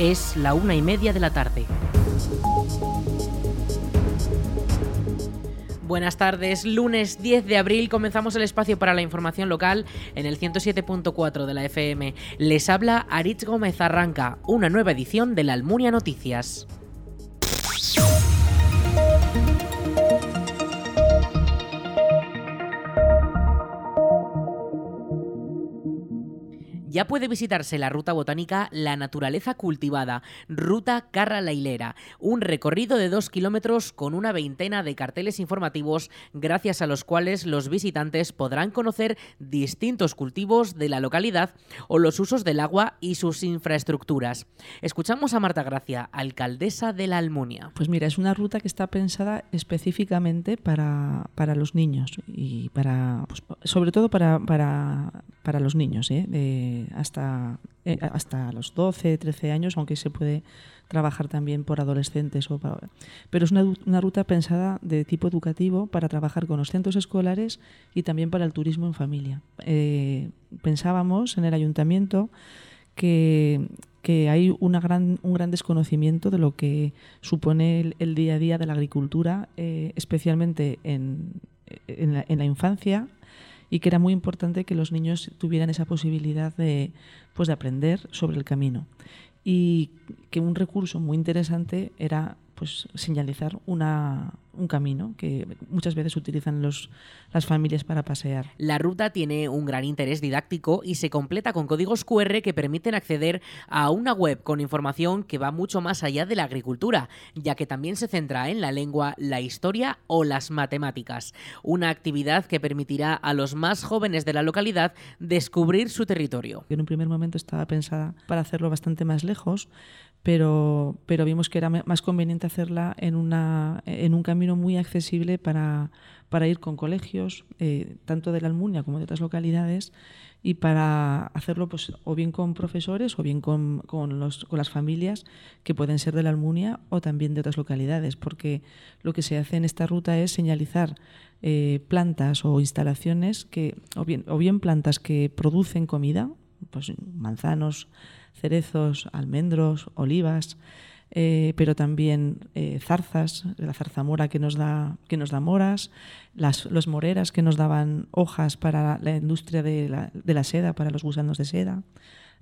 Es la una y media de la tarde. Buenas tardes, lunes 10 de abril comenzamos el espacio para la información local en el 107.4 de la FM. Les habla Aritz Gómez Arranca, una nueva edición de la Almunia Noticias. Ya puede visitarse la ruta botánica La Naturaleza Cultivada, Ruta Carra la Hilera, un recorrido de dos kilómetros con una veintena de carteles informativos, gracias a los cuales los visitantes podrán conocer distintos cultivos de la localidad o los usos del agua y sus infraestructuras. Escuchamos a Marta Gracia, alcaldesa de la Almunia. Pues mira, es una ruta que está pensada específicamente para, para los niños y para, pues, sobre todo para, para, para los niños. ¿eh? Hasta, eh, hasta los 12, 13 años, aunque se puede trabajar también por adolescentes. O pero es una, ruta pensada de tipo educativo para trabajar con los centros escolares y también para el turismo en familia. Eh, pensábamos en el ayuntamiento que, hay una gran, un gran desconocimiento de lo que supone el, día a día de la agricultura, eh, especialmente en, en la infancia y que era muy importante que los niños tuvieran esa posibilidad de, pues, de aprender sobre el camino. Y que un recurso muy interesante era pues señalizar una, un camino que muchas veces utilizan los, las familias para pasear. La ruta tiene un gran interés didáctico y se completa con códigos QR que permiten acceder a una web con información que va mucho más allá de la agricultura, ya que también se centra en la lengua, la historia o las matemáticas. Una actividad que permitirá a los más jóvenes de la localidad descubrir su territorio. En un primer momento estaba pensada para hacerlo bastante más lejos, pero, pero vimos que era más conveniente hacerla en, una, en un camino muy accesible para, ir con colegios, eh, tanto de la Almunia como de otras localidades, y para hacerlo pues, o bien con profesores o bien con, las familias que pueden ser de la Almunia o también de otras localidades, porque lo que se hace en esta ruta es señalizar eh, plantas o instalaciones que, o bien plantas que producen comida, pues manzanos, cerezos, almendros, olivas, eh, pero también eh, zarzas, la zarzamora que nos da, que nos da moras, las los moreras que nos daban hojas para la industria de la, de la seda, para los gusanos de seda,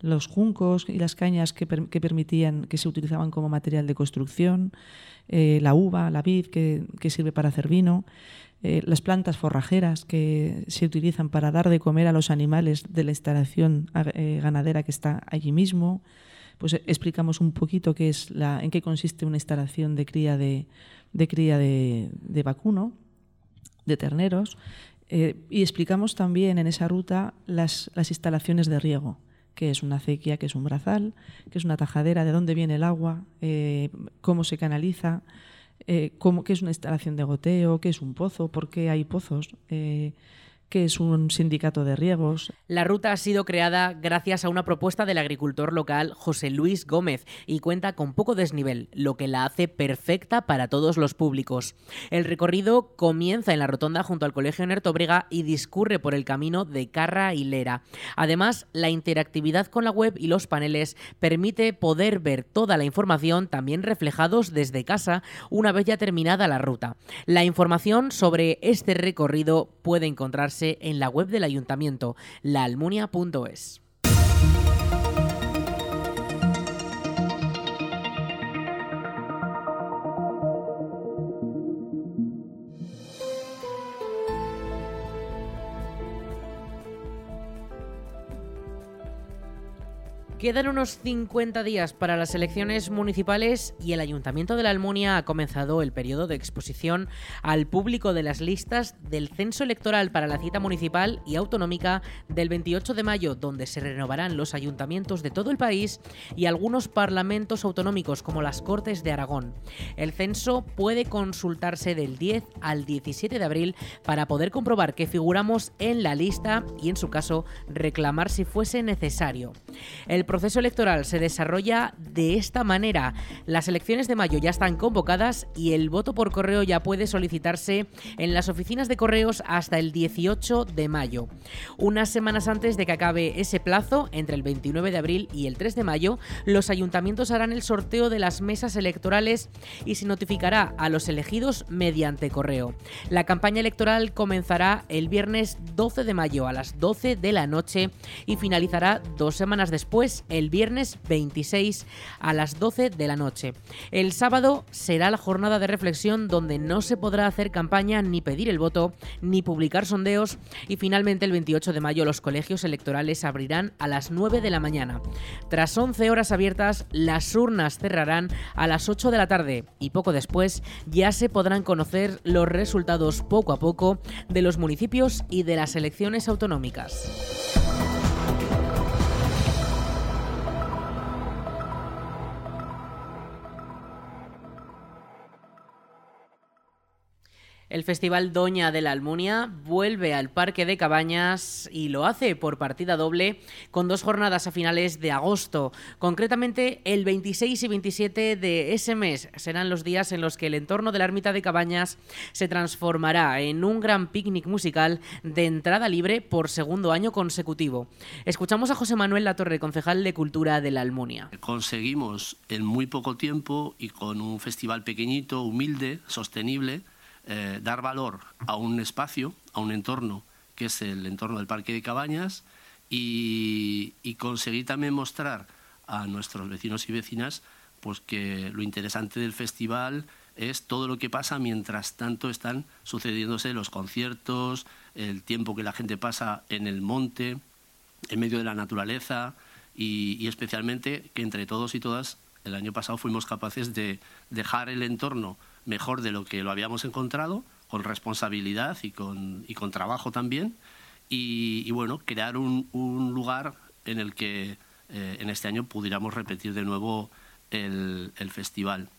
los juncos y las cañas que, que permitían, que se utilizaban como material de construcción, eh, la uva, la vid que, que sirve para hacer vino. Eh, las plantas forrajeras que se utilizan para dar de comer a los animales de la instalación eh, ganadera que está allí mismo. Pues eh, explicamos un poquito qué es la, en qué consiste una instalación de cría de, de cría de, de, vacuno, de terneros, y explicamos también en esa ruta las, las instalaciones de riego qué es una acequia, qué es un brazal, qué es una tajadera, de dónde viene el agua, cómo se canaliza, eh, cómo, qué es una instalación de goteo, qué es un pozo, por qué hay pozos. Eh, que es un sindicato de riegos. La ruta ha sido creada gracias a una propuesta del agricultor local José Luis Gómez y cuenta con poco desnivel, lo que la hace perfecta para todos los públicos. El recorrido comienza en la rotonda junto al Colegio Nertobrega y discurre por el camino de Carra y Lera. Además, la interactividad con la web y los paneles permite poder ver toda la información también reflejados desde casa una vez ya terminada la ruta. La información sobre este recorrido puede encontrarse en la web del ayuntamiento, laalmunia.es. Quedan unos 50 días para las elecciones municipales y el Ayuntamiento de la Almunia ha comenzado el periodo de exposición al público de las listas del censo electoral para la cita municipal y autonómica del 28 de mayo, donde se renovarán los ayuntamientos de todo el país y algunos parlamentos autonómicos como las Cortes de Aragón. El censo puede consultarse del 10 al 17 de abril para poder comprobar que figuramos en la lista y en su caso reclamar si fuese necesario. Proceso electoral se desarrolla de esta manera. Las elecciones de mayo ya están convocadas y el voto por correo ya puede solicitarse en las oficinas de correos hasta el 18 de mayo. Unas semanas antes de que acabe ese plazo, entre el 29 de abril y el 3 de mayo, los ayuntamientos harán el sorteo de las mesas electorales y se notificará a los elegidos mediante correo. La campaña electoral comenzará el viernes 12 de mayo a las 12 de la noche y finalizará dos semanas después, el viernes 26 a las 12 de la noche. El sábado será la jornada de reflexión donde no se podrá hacer campaña ni pedir el voto ni publicar sondeos y finalmente el 28 de mayo los colegios electorales abrirán a las 9 de la mañana. Tras 11 horas abiertas, las urnas cerrarán a las 8 de la tarde y poco después ya se podrán conocer los resultados poco a poco de los municipios y de las elecciones autonómicas. El Festival Doña de la Almunia vuelve al Parque de Cabañas y lo hace por partida doble con dos jornadas a finales de agosto. Concretamente, el 26 y 27 de ese mes serán los días en los que el entorno de la ermita de Cabañas se transformará en un gran picnic musical de entrada libre por segundo año consecutivo. Escuchamos a José Manuel Latorre, concejal de Cultura de la Almunia. Conseguimos en muy poco tiempo y con un festival pequeñito, humilde, sostenible, eh, dar valor a un espacio, a un entorno, que es el entorno del Parque de Cabañas, y, conseguir también mostrar a nuestros vecinos y vecinas pues que lo interesante del festival es todo lo que pasa mientras tanto están sucediéndose los conciertos, el tiempo que la gente pasa en el monte, en medio de la naturaleza y, y especialmente que entre todos y todas el año pasado fuimos capaces de dejar el entorno mejor de lo que lo habíamos encontrado, con responsabilidad y con, y con trabajo también, y, bueno, crear un, un, lugar en el que eh, en este año pudiéramos repetir de nuevo el, el festival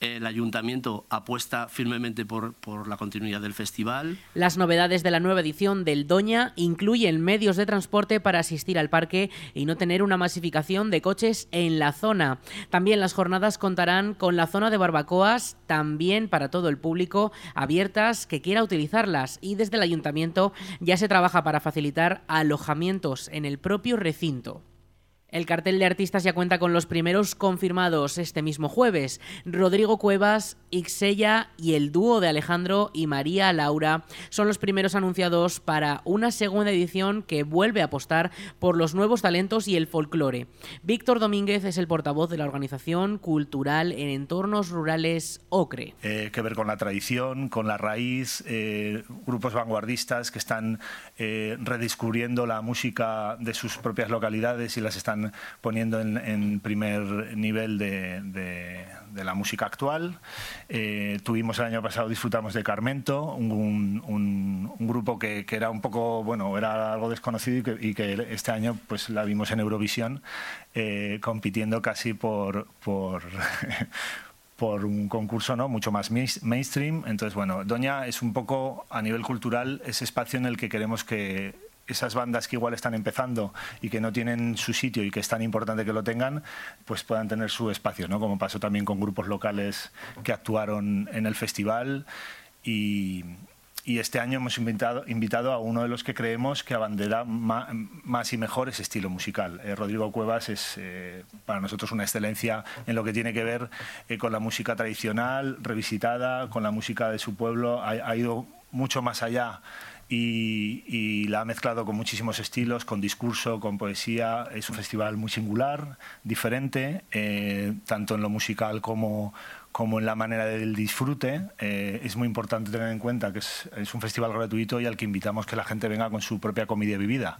el ayuntamiento apuesta firmemente por, por, la continuidad del festival. Las novedades de la nueva edición del Doña incluyen medios de transporte para asistir al parque y no tener una masificación de coches en la zona. También las jornadas contarán con la zona de barbacoas, también para todo el público, abiertas que quiera utilizarlas y desde el ayuntamiento ya se trabaja para facilitar alojamientos en el propio recinto. El cartel de artistas ya cuenta con los primeros confirmados este mismo jueves. Rodrigo Cuevas, Ixella y el dúo de Alejandro y María Laura son los primeros anunciados para una segunda edición que vuelve a apostar por los nuevos talentos y el folclore. Víctor Domínguez es el portavoz de la organización cultural en entornos rurales OCRE. Eh, que ver con la tradición, con la raíz, eh, grupos vanguardistas que están eh, redescubriendo la música de sus propias localidades y las están poniendo en, primer nivel de, la música actual. Eh, tuvimos el año pasado, disfrutamos de Carmento, un, grupo que, era un poco, bueno, era algo desconocido y que, este año pues la vimos en Eurovisión, eh, compitiendo casi por... por por un concurso ¿no? mucho más mainstream. Entonces, bueno, Doña es un poco, a nivel cultural, ese espacio en el que queremos que esas bandas que igual están empezando y que no tienen su sitio y que es tan importante que lo tengan, pues puedan tener su espacio, ¿no? Como pasó también con grupos locales que actuaron en el festival y, este año hemos invitado, invitado, a uno de los que creemos que abandera más, y mejor ese estilo musical. Eh, Rodrigo Cuevas es eh, para nosotros una excelencia en lo que tiene que ver eh, con la música tradicional, revisitada, con la música de su pueblo. ha ido mucho más allá y, la ha mezclado con muchísimos estilos, con discurso, con poesía. Es un festival muy singular, diferente, eh, tanto en lo musical como, como en la manera del disfrute. Eh, es muy importante tener en cuenta que es, es, un festival gratuito y al que invitamos que la gente venga con su propia comida vivida,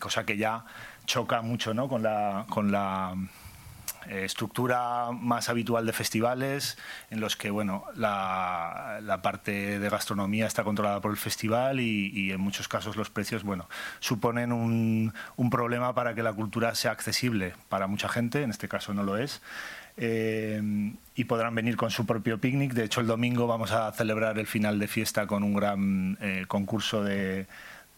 cosa que ya choca mucho ¿no? con la... Con la eh, estructura más habitual de festivales en los que bueno la, parte de gastronomía está controlada por el festival y, en muchos casos los precios bueno suponen un, problema para que la cultura sea accesible para mucha gente en este caso no lo es eh, y podrán venir con su propio picnic. De hecho, el domingo vamos a celebrar el final de fiesta con un gran eh, concurso de,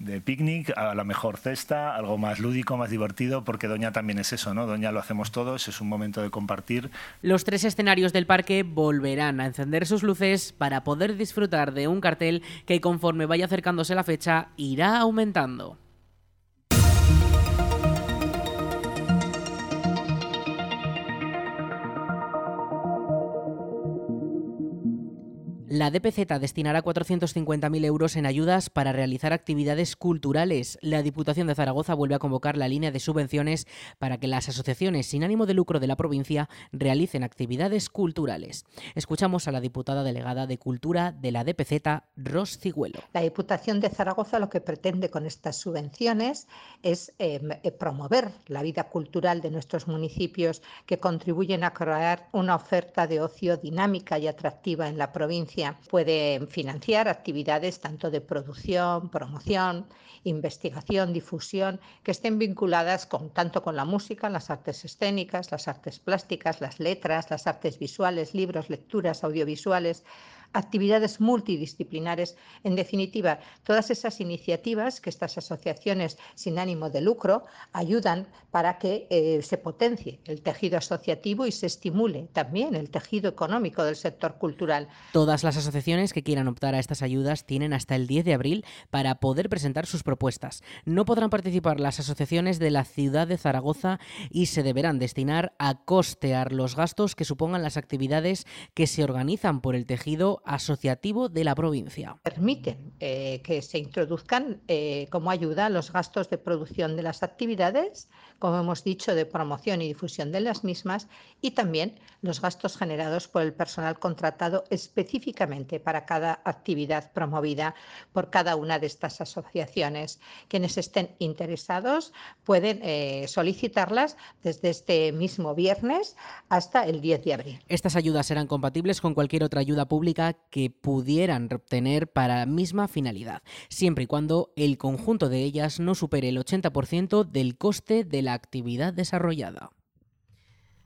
de picnic a la mejor cesta, algo más lúdico, más divertido, porque Doña también es eso, ¿no? Doña lo hacemos todos, es un momento de compartir. Los tres escenarios del parque volverán a encender sus luces para poder disfrutar de un cartel que conforme vaya acercándose la fecha irá aumentando. La DPZ destinará 450.000 euros en ayudas para realizar actividades culturales. La Diputación de Zaragoza vuelve a convocar la línea de subvenciones para que las asociaciones sin ánimo de lucro de la provincia realicen actividades culturales. Escuchamos a la diputada delegada de Cultura de la DPZ, Ros Cigüelo. La Diputación de Zaragoza lo que pretende con estas subvenciones es em, eh, promover la vida cultural de nuestros municipios que contribuyen a crear una oferta de ocio dinámica y atractiva en la provincia puede financiar actividades tanto de producción, promoción, investigación, difusión, que estén vinculadas con, tanto con la música, las artes escénicas, las artes plásticas, las letras, las artes visuales, libros, lecturas, audiovisuales, actividades multidisciplinares. En definitiva, todas esas iniciativas que estas asociaciones sin ánimo de lucro ayudan para que eh, se potencie el tejido asociativo y se estimule también el tejido económico del sector cultural. Todas las asociaciones que quieran optar a estas ayudas tienen hasta el 10 de abril para poder presentar sus propuestas. No podrán participar las asociaciones de la ciudad de Zaragoza y se deberán destinar a costear los gastos que supongan las actividades que se organizan por el tejido asociativo de la provincia. Eh, que se introduzcan eh, como ayuda los gastos de producción de las actividades, como hemos dicho, de promoción y difusión de las mismas, y también los gastos generados por el personal contratado específicamente para cada actividad promovida por cada una de estas asociaciones. Quienes estén interesados pueden eh, solicitarlas desde este mismo viernes hasta el 10 de abril. Estas ayudas serán compatibles con cualquier otra ayuda pública que pudieran obtener para misma finalidad, siempre y cuando el conjunto de ellas no supere el 80% del coste de la actividad desarrollada.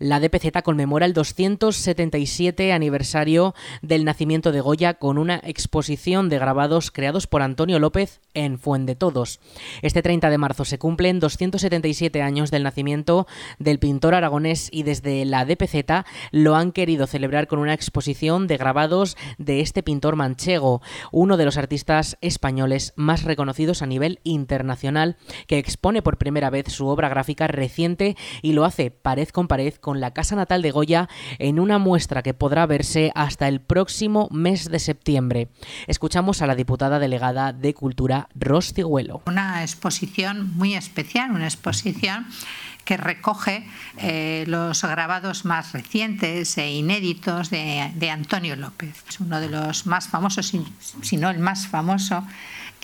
la DPZ conmemora el 277 aniversario del nacimiento de Goya con una exposición de grabados creados por Antonio López en Todos. Este 30 de marzo se cumplen 277 años del nacimiento del pintor aragonés y desde la DPZ lo han querido celebrar con una exposición de grabados de este pintor manchego, uno de los artistas españoles más reconocidos a nivel internacional, que expone por primera vez su obra gráfica reciente y lo hace pared con pared con la casa natal de Goya en una muestra que podrá verse hasta el próximo mes de septiembre. Escuchamos a la diputada delegada de Cultura, Ros Cigüelo. Una exposición muy especial, una exposición que recoge eh, los grabados más recientes e inéditos de, Antonio López. Es uno de los más famosos, si no el más famoso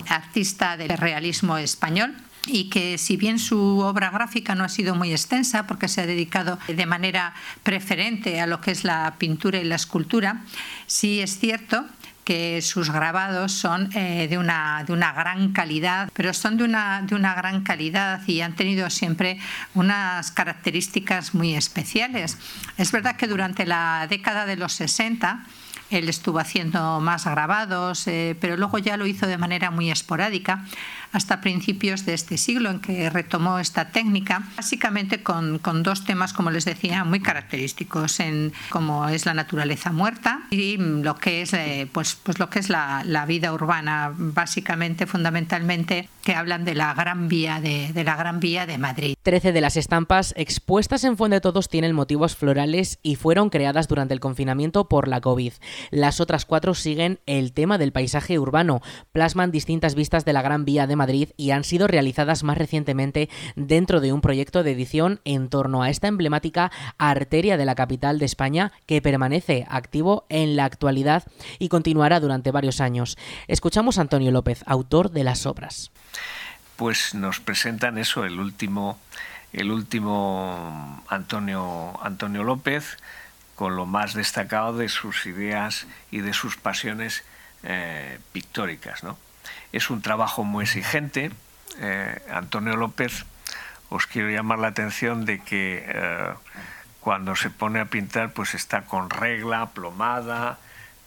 artista del realismo español y que si bien su obra gráfica no ha sido muy extensa porque se ha dedicado de manera preferente a lo que es la pintura y la escultura, sí es cierto que sus grabados son eh, de, una, de una gran calidad, pero son de una, de una gran calidad y han tenido siempre unas características muy especiales. Es verdad que durante la década de los 60, él estuvo haciendo más grabados, eh, pero luego ya lo hizo de manera muy esporádica hasta principios de este siglo en que retomó esta técnica, básicamente con, con dos temas, como les decía, muy característicos, en, como es la naturaleza muerta y lo que es, eh, pues, pues lo que es la, la, vida urbana, básicamente, fundamentalmente, que hablan de la Gran Vía de, de la Gran Vía de Madrid. Trece de las estampas expuestas en Fuente Todos tienen motivos florales y fueron creadas durante el confinamiento por la COVID. Las otras cuatro siguen el tema del paisaje urbano, plasman distintas vistas de la Gran Vía de Madrid y han sido realizadas más recientemente dentro de un proyecto de edición en torno a esta emblemática arteria de la capital de España que permanece activo en la actualidad y continuará durante varios años. Escuchamos a Antonio López, autor de las obras. Pues nos presentan eso, el último, el último Antonio, Antonio López, con lo más destacado de sus ideas y de sus pasiones eh, pictóricas. ¿no? Es un trabajo muy exigente. Eh, Antonio López, os quiero llamar la atención de que eh, cuando se pone a pintar, pues está con regla, plomada,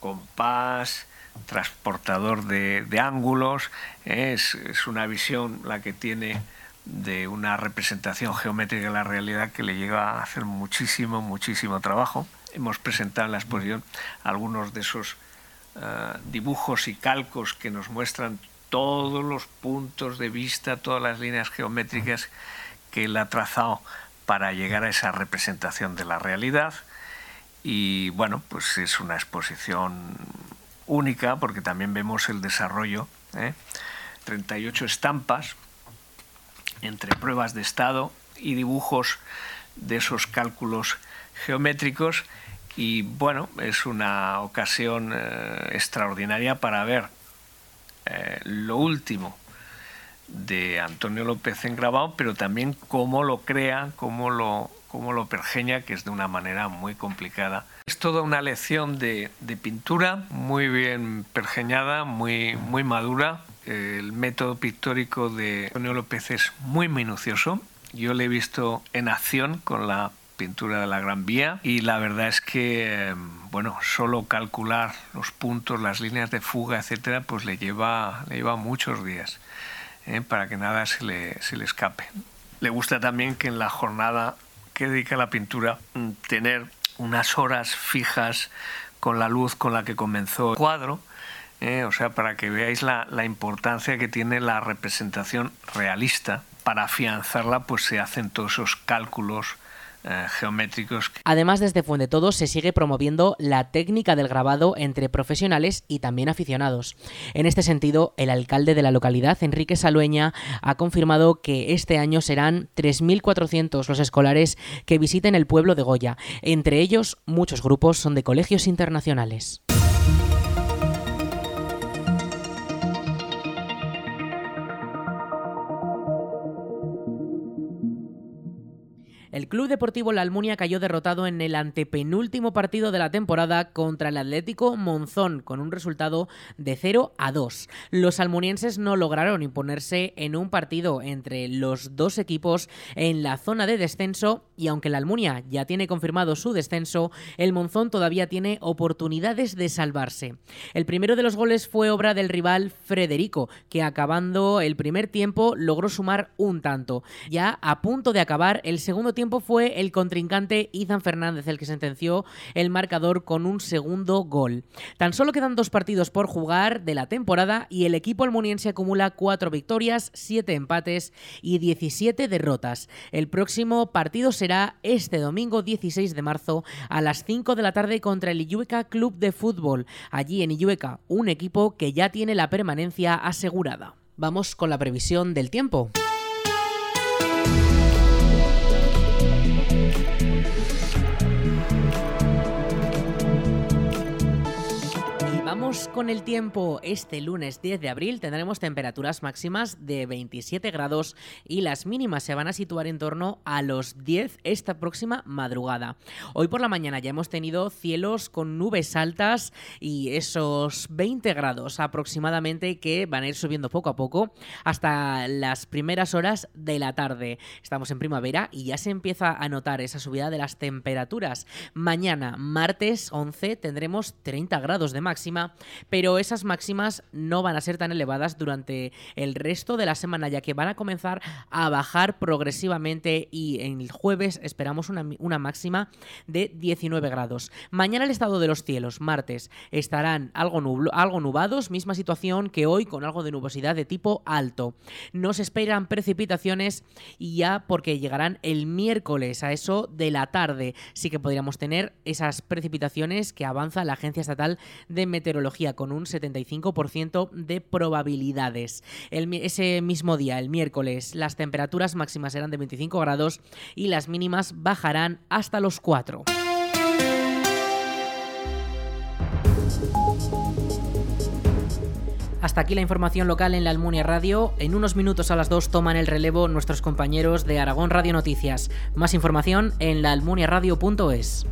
compás, transportador de, ángulos. Es, una visión la que tiene de una representación geométrica de la realidad que le lleva a hacer muchísimo, muchísimo trabajo hemos presentado en la exposición algunos de esos eh, dibujos y calcos que nos muestran todos los puntos de vista, todas las líneas geométricas que él ha trazado para llegar a esa representación de la realidad. Y bueno, pues es una exposición única porque también vemos el desarrollo. 38 ¿eh? estampas entre pruebas de estado y dibujos de esos cálculos geométricos y bueno, es una ocasión eh, extraordinaria para ver eh, lo último de Antonio López en grabado, pero también cómo lo crea, cómo lo, cómo lo pergeña, que es de una manera muy complicada. Es toda una lección de, pintura muy bien pergeñada, muy, muy madura. El método pictórico de Antonio López es muy minucioso. Yo le he visto en acción con la pintura de la Gran Vía y la verdad es que bueno solo calcular los puntos las líneas de fuga etcétera pues le lleva le lleva muchos días ¿eh? para que nada se le, se le escape le gusta también que en la jornada que dedica a la pintura mm, tener unas horas fijas con la luz con la que comenzó el cuadro ¿eh? o sea para que veáis la, la importancia que tiene la representación realista para afianzarla pues se hacen todos esos cálculos eh. Además, desde Fuente Todo se sigue promoviendo la técnica del grabado entre profesionales y también aficionados. En este sentido, el alcalde de la localidad, Enrique Salueña, ha confirmado que este año serán 3.400 los escolares que visiten el pueblo de Goya. Entre ellos, muchos grupos son de colegios internacionales. El Club Deportivo La Almunia cayó derrotado en el antepenúltimo partido de la temporada contra el Atlético Monzón con un resultado de 0 a 2. Los almunienses no lograron imponerse en un partido entre los dos equipos en la zona de descenso y aunque la Almunia ya tiene confirmado su descenso, el Monzón todavía tiene oportunidades de salvarse. El primero de los goles fue obra del rival Frederico, que acabando el primer tiempo logró sumar un tanto. Ya a punto de acabar el segundo tiempo tiempo fue el contrincante Izan Fernández el que sentenció el marcador con un segundo gol. Tan solo quedan dos partidos por jugar de la temporada y el equipo almoniense acumula cuatro victorias, siete empates y 17 derrotas. El próximo partido será este domingo 16 de marzo a las 5 de la tarde contra el Illueca Club de Fútbol. Allí en Illueca, un equipo que ya tiene la permanencia asegurada. Vamos con la previsión del tiempo. Con el tiempo. Este lunes 10 de abril tendremos temperaturas máximas de 27 grados y las mínimas se van a situar en torno a los 10 esta próxima madrugada. Hoy por la mañana ya hemos tenido cielos con nubes altas y esos 20 grados aproximadamente que van a ir subiendo poco a poco hasta las primeras horas de la tarde. Estamos en primavera y ya se empieza a notar esa subida de las temperaturas. Mañana, martes 11, tendremos 30 grados de máxima pero esas máximas no van a ser tan elevadas durante el resto de la semana, ya que van a comenzar a bajar progresivamente y en el jueves esperamos una, máxima de 19 grados. Mañana el estado de los cielos, martes, estarán algo nubados, misma situación que hoy con algo de nubosidad de tipo alto. No se esperan precipitaciones y ya porque llegarán el miércoles a eso de la tarde. Sí que podríamos tener esas precipitaciones que avanza la Agencia Estatal de Meteorología meteorología con un 75% de probabilidades. ese mismo día, el miércoles, las temperaturas máximas serán de 25 grados y las mínimas bajarán hasta los 4. Hasta aquí la información local en la Almunia Radio. En unos minutos a las 2 toman el relevo nuestros compañeros de Aragón Radio Noticias. Más información en laalmuniaradio.es.